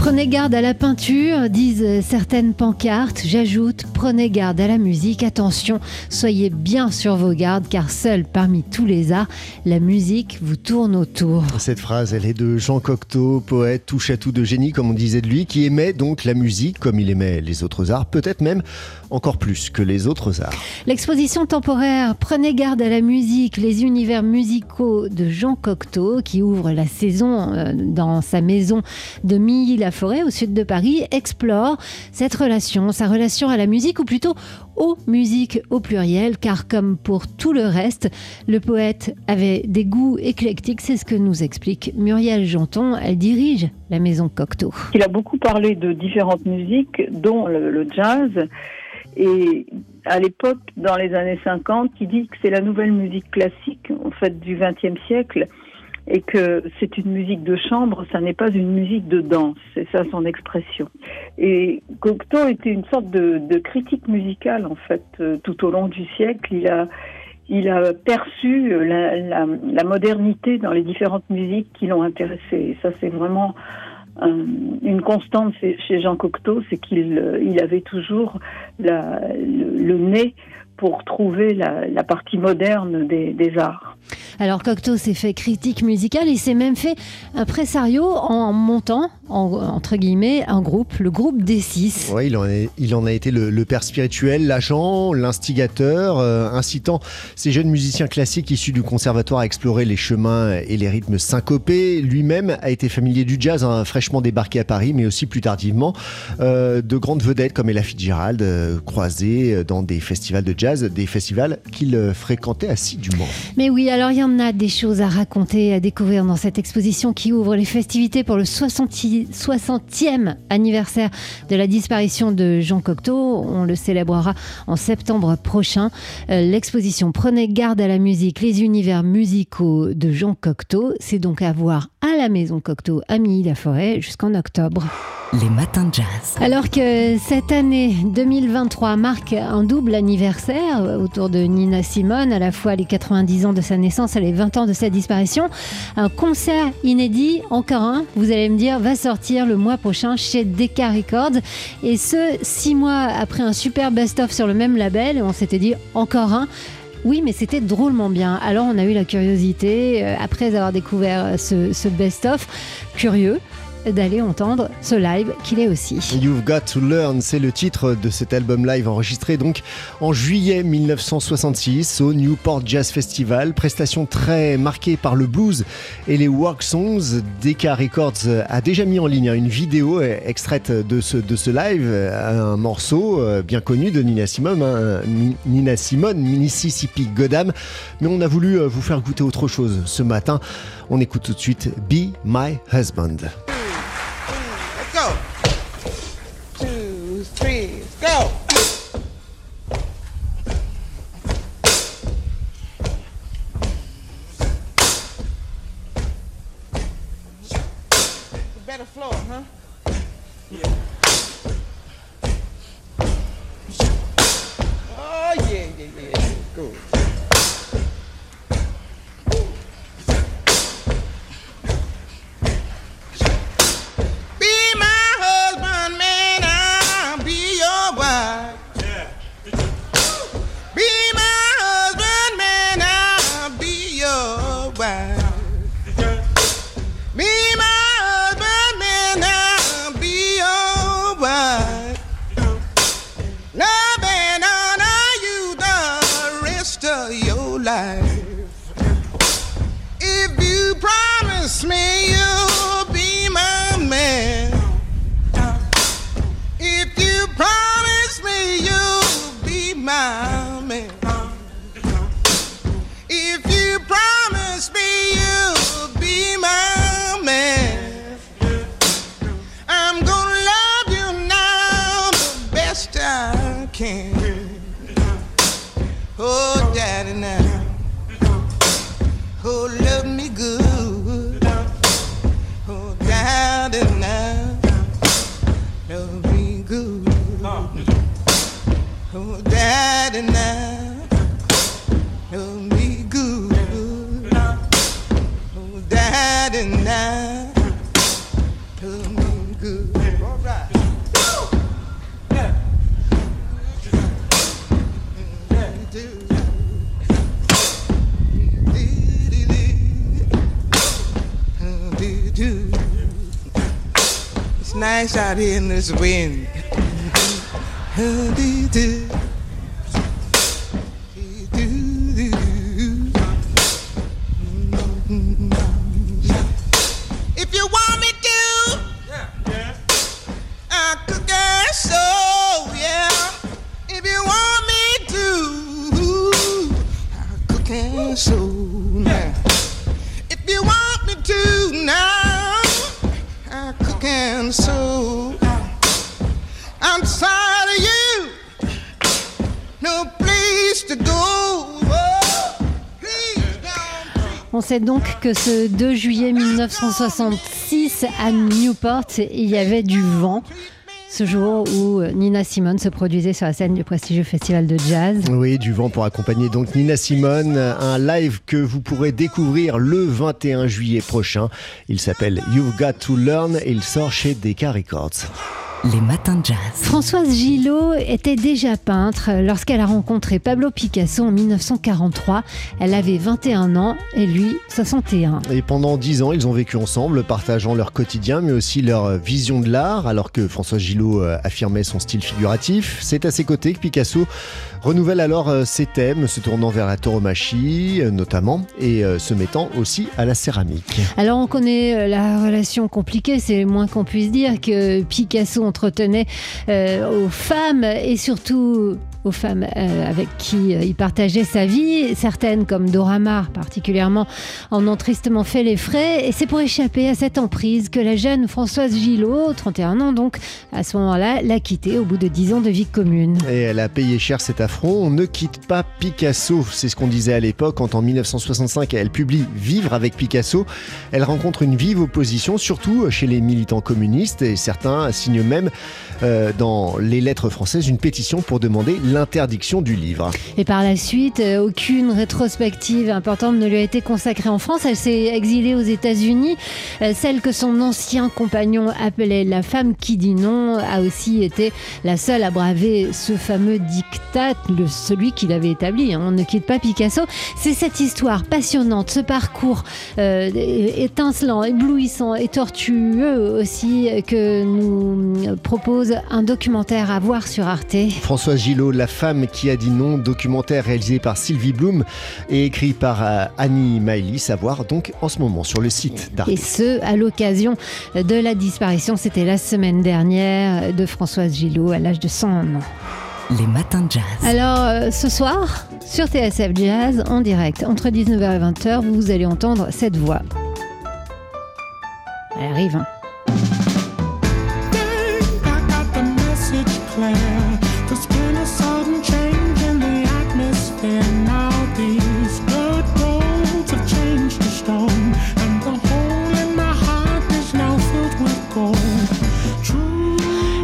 Prenez garde à la peinture, disent certaines pancartes. J'ajoute, prenez garde à la musique. Attention, soyez bien sur vos gardes, car seul parmi tous les arts, la musique vous tourne autour. Cette phrase, elle est de Jean Cocteau, poète touche à tout de génie, comme on disait de lui, qui aimait donc la musique comme il aimait les autres arts, peut-être même encore plus que les autres arts. L'exposition temporaire Prenez garde à la musique, les univers musicaux de Jean Cocteau, qui ouvre la saison euh, dans sa maison de Milly-la-Forêt au sud de Paris, explore cette relation, sa relation à la musique, ou plutôt aux musiques au pluriel, car comme pour tout le reste, le poète avait des goûts éclectiques, c'est ce que nous explique Muriel Janton, elle dirige la maison Cocteau. Il a beaucoup parlé de différentes musiques, dont le, le jazz. Et à l'époque, dans les années 50, il dit que c'est la nouvelle musique classique, en fait, du XXe siècle, et que c'est une musique de chambre, ça n'est pas une musique de danse, c'est ça son expression. Et Cocteau était une sorte de, critique musicale, en fait, euh, tout au long du siècle. Il a, il a perçu la, la, modernité dans les différentes musiques qui l'ont intéressé. Et ça, c'est vraiment un, une constante chez Jean Cocteau, c'est qu'il euh, il avait toujours le, nez pour trouver la, partie moderne des arts. Alors Cocteau s'est fait critique musicale, il s'est même fait un pressario en montant, en, entre guillemets, un groupe, le groupe D6. Oui, il en, est, il en a été le, le père spirituel, l'agent, l'instigateur, euh, incitant ces jeunes musiciens classiques issus du conservatoire à explorer les chemins et les rythmes syncopés. Lui-même a été familier du jazz, hein, fraîchement débarqué à Paris, mais aussi plus tardivement. Euh, de grandes vedettes comme Ella Fitzgerald, euh, croisées dans des festivals de jazz, des festivals qu'il fréquentait assidûment. Mais oui, alors il y en a des choses à raconter, à découvrir dans cette exposition qui ouvre les festivités pour le 60, 60e anniversaire de la disparition de Jean Cocteau. On le célébrera en septembre prochain. Euh, L'exposition Prenez garde à la musique, les univers musicaux de Jean Cocteau, c'est donc à voir à la Maison Cocteau à Milly-la-Forêt jusqu'en octobre. Les matins de jazz. Alors que cette année 2023 marque un double anniversaire autour de Nina Simone, à la fois les 90 ans de sa naissance et les 20 ans de sa disparition, un concert inédit, encore un, vous allez me dire, va sortir le mois prochain chez Decca Records. Et ce, six mois après un super best-of sur le même label, on s'était dit encore un. Oui, mais c'était drôlement bien. Alors on a eu la curiosité, euh, après avoir découvert ce, ce best-of, curieux d'aller entendre ce live qu'il est aussi. You've Got to Learn, c'est le titre de cet album live enregistré donc en juillet 1966 au Newport Jazz Festival. Prestation très marquée par le blues et les work songs. Decca Records a déjà mis en ligne une vidéo extraite de ce, de ce live, un morceau bien connu de Nina Simone, hein, Nina Simone, Mississippi Goddam. Mais on a voulu vous faire goûter autre chose ce matin. On écoute tout de suite Be My Husband. Please go. why. Daddy, now. Love me good. Friday night. Feeling good. All right. It's nice out here in this wind. If you want me to, I cook and sew, yeah. If you want me to, I cook and sew now. If you want me to now, I cook and sew. On sait donc que ce 2 juillet 1966 à Newport, il y avait du vent. Ce jour où Nina Simone se produisait sur la scène du prestigieux festival de jazz. Oui, du vent pour accompagner donc Nina Simone, un live que vous pourrez découvrir le 21 juillet prochain. Il s'appelle You've Got to Learn et il sort chez Decca Records. Les matins de jazz. Françoise Gillot était déjà peintre lorsqu'elle a rencontré Pablo Picasso en 1943. Elle avait 21 ans et lui 61. Et pendant dix ans, ils ont vécu ensemble, partageant leur quotidien, mais aussi leur vision de l'art, alors que François Gillot euh, affirmait son style figuratif. C'est à ses côtés que Picasso renouvelle alors euh, ses thèmes, se tournant vers la tauromachie euh, notamment, et euh, se mettant aussi à la céramique. Alors on connaît la relation compliquée, c'est le moins qu'on puisse dire que Picasso entretenait aux femmes et surtout aux femmes euh, avec qui euh, il partageait sa vie. Certaines, comme Dora Maar particulièrement, en ont tristement fait les frais. Et c'est pour échapper à cette emprise que la jeune Françoise Gillot, 31 ans donc, à ce moment-là, l'a quitté au bout de 10 ans de vie commune. Et elle a payé cher cet affront. On ne quitte pas Picasso, c'est ce qu'on disait à l'époque. Quand en 1965, elle publie Vivre avec Picasso, elle rencontre une vive opposition, surtout chez les militants communistes. Et certains signent même euh, dans les lettres françaises une pétition pour demander l'interdiction du livre. Et par la suite, euh, aucune rétrospective importante ne lui a été consacrée en France. Elle s'est exilée aux États-Unis. Euh, celle que son ancien compagnon appelait la femme qui dit non a aussi été la seule à braver ce fameux diktat, celui qu'il avait établi. hein. On ne quitte pas Picasso. C'est cette histoire passionnante, ce parcours euh, étincelant, éblouissant et tortueux aussi que nous propose un documentaire à voir sur Arte. Françoise Gillot, La femme qui a dit non, documentaire réalisé par Sylvie Bloom et écrit par euh, Annie Maïlis, à voir donc en ce moment sur le site d'Arte. Et ce, à l'occasion de la disparition, c'était la semaine dernière, de Françoise Gillot à l'âge de 101 ans. Les matins de jazz. Alors, euh, ce soir, sur TSF Jazz, en direct, entre 19h et 20h, vous allez entendre cette voix. Elle arrive. hein.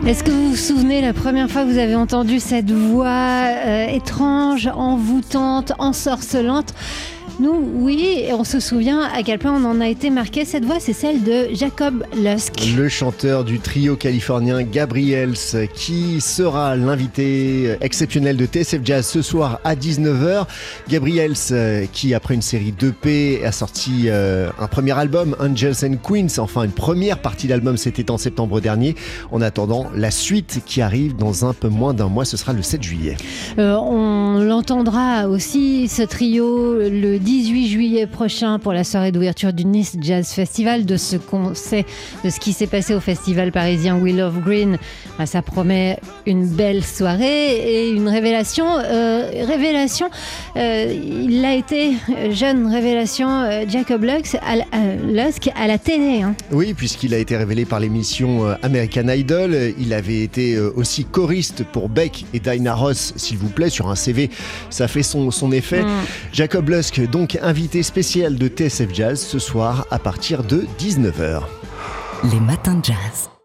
Est-ce que vous vous souvenez la première fois que vous avez entendu cette voix euh, étrange, envoûtante, ensorcelante? Nous, oui, et on se souvient à quel point on en a été marqué. Cette voix, c'est celle de Jacob Lusk. Le chanteur du trio californien Gabriels, qui sera l'invité exceptionnel de TSF Jazz ce soir à 19h. Gabriels, euh, qui après une série d'EP a sorti euh, un premier album, Angels and Queens, enfin une première partie d'album, c'était en septembre dernier. En attendant la suite qui arrive dans un peu moins d'un mois, ce sera le 7 juillet. Euh, on l'entendra aussi, ce trio, le 18 juillet prochain pour la soirée d'ouverture du Nice Jazz Festival. De ce qu'on sait, de ce qui s'est passé au festival parisien Will of Green, bah, ça promet une belle soirée et une révélation. euh, révélation, euh, il a été jeune révélation euh, Jacob Lusk à, la- Lusk à la télé. hein. Oui, puisqu'il a été révélé par l'émission American Idol. Il avait été aussi choriste pour Beck et Dinah Ross, s'il vous plaît, sur un CV. Ça fait son, son effet. Mm. Jacob Lusk, donc invité spécial de TSF Jazz ce soir à partir de 19h. Les matins de jazz.